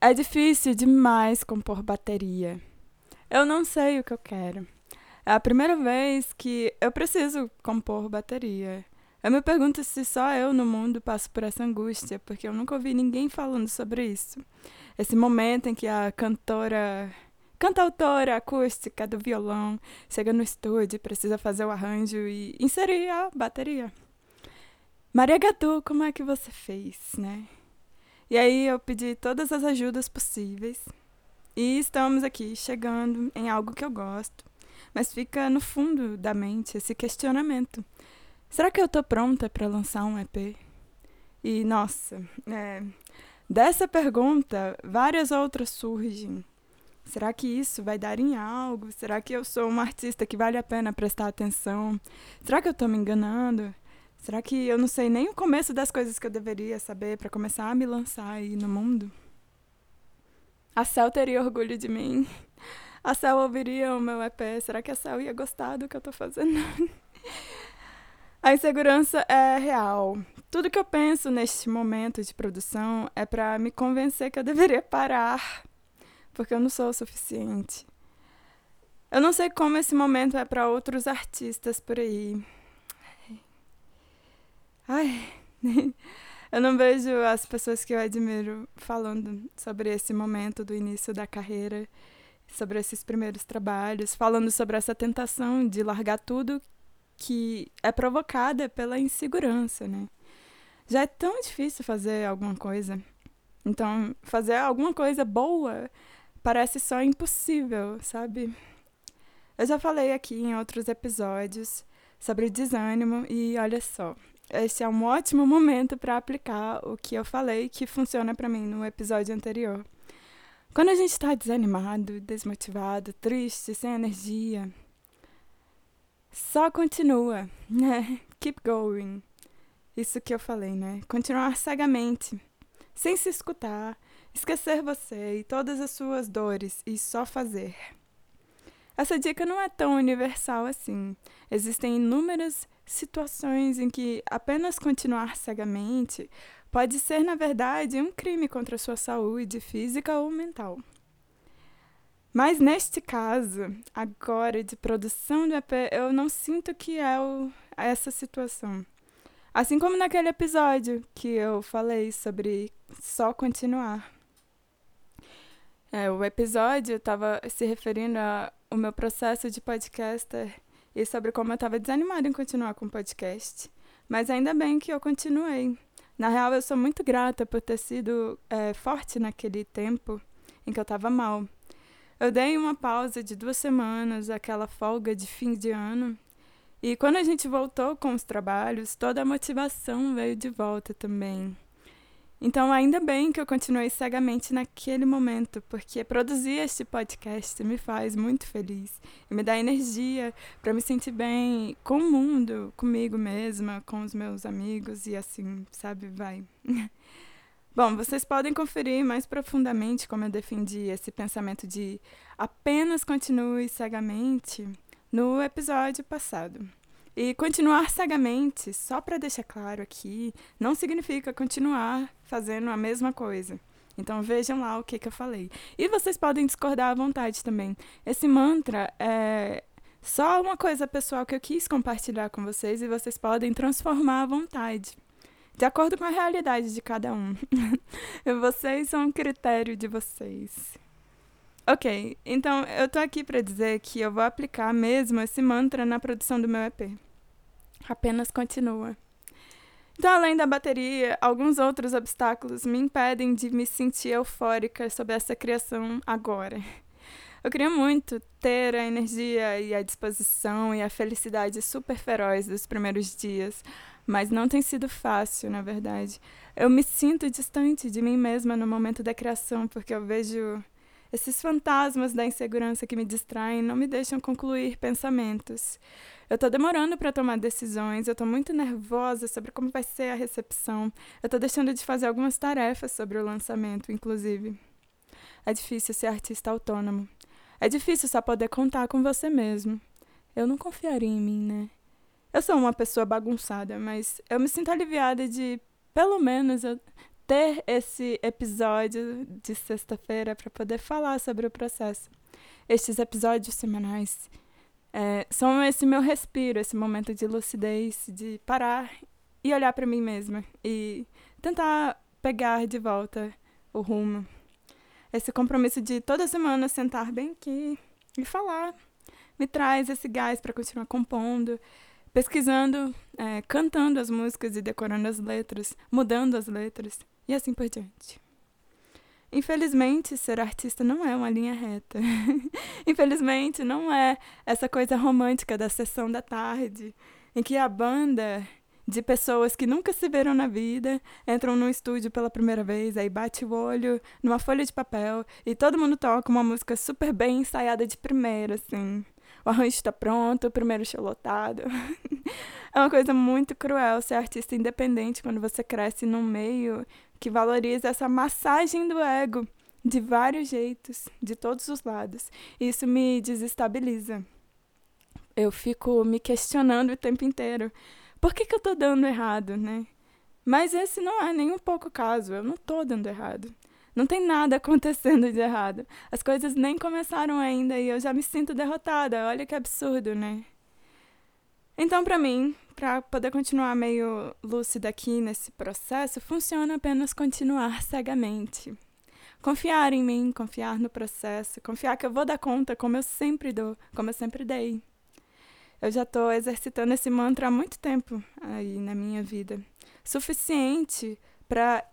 É difícil demais compor bateria. Eu não sei o que eu quero. É a primeira vez que eu preciso compor bateria. Eu me pergunto se só eu no mundo passo por essa angústia, porque eu nunca ouvi ninguém falando sobre isso. Esse momento em que a cantora, cantautora acústica do violão chega no estúdio precisa fazer o arranjo e inserir a bateria. Maria Gatu, como é que você fez, né? E aí eu pedi todas as ajudas possíveis. E estamos aqui chegando em algo que eu gosto. Mas fica no fundo da mente esse questionamento. Será que eu tô pronta para lançar um EP? E nossa, é, dessa pergunta, várias outras surgem. Será que isso vai dar em algo? Será que eu sou uma artista que vale a pena prestar atenção? Será que eu estou me enganando? Será que eu não sei nem o começo das coisas que eu deveria saber para começar a me lançar aí no mundo? A Cel teria orgulho de mim. A Cel ouviria o meu EP. Será que a Cel ia gostar do que eu tô fazendo? a insegurança é real. Tudo que eu penso neste momento de produção é para me convencer que eu deveria parar, porque eu não sou o suficiente. Eu não sei como esse momento é para outros artistas por aí. Ai, eu não vejo as pessoas que eu admiro falando sobre esse momento do início da carreira, sobre esses primeiros trabalhos, falando sobre essa tentação de largar tudo que é provocada pela insegurança, né? Já é tão difícil fazer alguma coisa. Então, fazer alguma coisa boa parece só impossível, sabe? Eu já falei aqui em outros episódios sobre desânimo e olha só, esse é um ótimo momento para aplicar o que eu falei que funciona para mim no episódio anterior. Quando a gente está desanimado, desmotivado, triste, sem energia, só continua, né? Keep going. Isso que eu falei, né? Continuar cegamente, sem se escutar, esquecer você e todas as suas dores e só fazer. Essa dica não é tão universal assim. Existem inúmeras situações em que apenas continuar cegamente pode ser, na verdade, um crime contra a sua saúde física ou mental. Mas neste caso, agora de produção do EP, eu não sinto que é o, essa situação. Assim como naquele episódio que eu falei sobre só continuar. É, o episódio estava se referindo ao meu processo de podcaster e sobre como eu estava desanimada em continuar com o podcast. Mas ainda bem que eu continuei. Na real, eu sou muito grata por ter sido é, forte naquele tempo em que eu estava mal. Eu dei uma pausa de duas semanas, aquela folga de fim de ano. E quando a gente voltou com os trabalhos, toda a motivação veio de volta também. Então, ainda bem que eu continuei cegamente naquele momento, porque produzir este podcast me faz muito feliz e me dá energia para me sentir bem com o mundo, comigo mesma, com os meus amigos e assim, sabe? Vai. Bom, vocês podem conferir mais profundamente como eu defendi esse pensamento de apenas continue cegamente no episódio passado. E continuar cegamente, só para deixar claro aqui, não significa continuar fazendo a mesma coisa. Então vejam lá o que, que eu falei. E vocês podem discordar à vontade também. Esse mantra é só uma coisa pessoal que eu quis compartilhar com vocês e vocês podem transformar à vontade. De acordo com a realidade de cada um. vocês são um critério de vocês. Ok, então eu tô aqui para dizer que eu vou aplicar mesmo esse mantra na produção do meu EP apenas continua. Então, além da bateria, alguns outros obstáculos me impedem de me sentir eufórica sobre essa criação agora. Eu queria muito ter a energia e a disposição e a felicidade super feroz dos primeiros dias, mas não tem sido fácil, na verdade. Eu me sinto distante de mim mesma no momento da criação, porque eu vejo esses fantasmas da insegurança que me distraem não me deixam concluir pensamentos. Eu tô demorando para tomar decisões, eu tô muito nervosa sobre como vai ser a recepção. Eu tô deixando de fazer algumas tarefas sobre o lançamento, inclusive. É difícil ser artista autônomo. É difícil só poder contar com você mesmo. Eu não confiaria em mim, né? Eu sou uma pessoa bagunçada, mas eu me sinto aliviada de, pelo menos, eu ter esse episódio de sexta-feira para poder falar sobre o processo. Estes episódios semanais é, são esse meu respiro, esse momento de lucidez, de parar e olhar para mim mesma e tentar pegar de volta o rumo. Esse compromisso de toda semana sentar bem aqui e falar me traz esse gás para continuar compondo, pesquisando, é, cantando as músicas e decorando as letras, mudando as letras e assim por diante. Infelizmente, ser artista não é uma linha reta. Infelizmente, não é essa coisa romântica da sessão da tarde, em que a banda de pessoas que nunca se viram na vida entram no estúdio pela primeira vez, aí bate o olho numa folha de papel e todo mundo toca uma música super bem ensaiada de primeira, assim o arranjo está pronto, o primeiro show lotado. é uma coisa muito cruel ser artista independente quando você cresce num meio que valoriza essa massagem do ego de vários jeitos, de todos os lados. Isso me desestabiliza. Eu fico me questionando o tempo inteiro. Por que, que eu tô dando errado, né? Mas esse não é nem um pouco caso. Eu não tô dando errado. Não tem nada acontecendo de errado. As coisas nem começaram ainda e eu já me sinto derrotada. Olha que absurdo, né? Então, para mim, para poder continuar meio lúcida aqui nesse processo, funciona apenas continuar cegamente. Confiar em mim, confiar no processo, confiar que eu vou dar conta como eu sempre dou, como eu sempre dei. Eu já estou exercitando esse mantra há muito tempo aí na minha vida. Suficiente para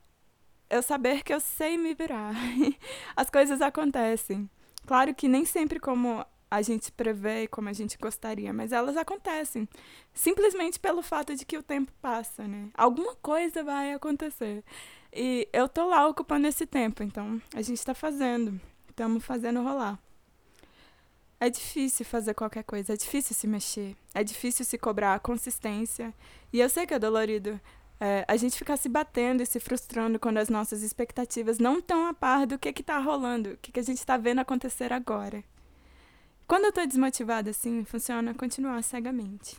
eu saber que eu sei me virar. As coisas acontecem. Claro que nem sempre como a gente prevê e como a gente gostaria, mas elas acontecem. Simplesmente pelo fato de que o tempo passa, né? Alguma coisa vai acontecer. E eu tô lá ocupando esse tempo, então a gente tá fazendo. Estamos fazendo rolar. É difícil fazer qualquer coisa, é difícil se mexer, é difícil se cobrar a consistência. E eu sei que é dolorido, é, a gente ficar se batendo e se frustrando quando as nossas expectativas não estão a par do que está rolando, o que, que a gente está vendo acontecer agora. Quando eu estou desmotivada assim, funciona continuar cegamente.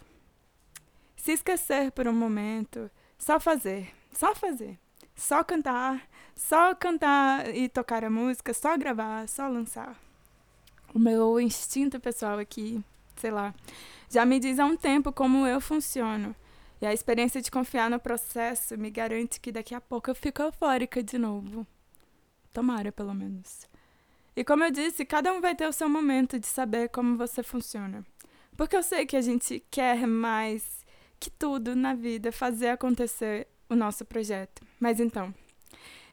Se esquecer por um momento, só fazer, só fazer. Só cantar, só cantar e tocar a música, só gravar, só lançar. O meu instinto pessoal aqui, sei lá, já me diz há um tempo como eu funciono. E a experiência de confiar no processo me garante que daqui a pouco eu fico eufórica de novo. Tomara, pelo menos. E como eu disse, cada um vai ter o seu momento de saber como você funciona. Porque eu sei que a gente quer mais que tudo na vida fazer acontecer o nosso projeto. Mas então,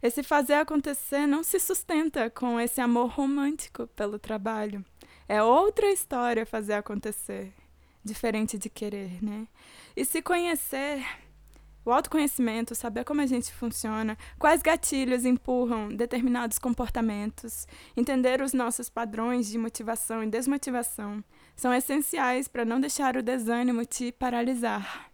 esse fazer acontecer não se sustenta com esse amor romântico pelo trabalho. É outra história fazer acontecer diferente de querer, né? E se conhecer, o autoconhecimento, saber como a gente funciona, quais gatilhos empurram determinados comportamentos, entender os nossos padrões de motivação e desmotivação, são essenciais para não deixar o desânimo te paralisar.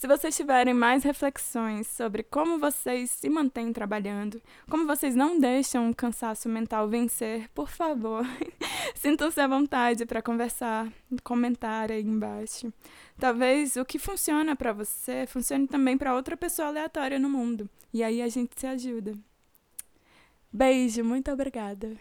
Se vocês tiverem mais reflexões sobre como vocês se mantêm trabalhando, como vocês não deixam o cansaço mental vencer, por favor, sintam-se à vontade para conversar, comentar aí embaixo. Talvez o que funciona para você funcione também para outra pessoa aleatória no mundo. E aí a gente se ajuda. Beijo, muito obrigada.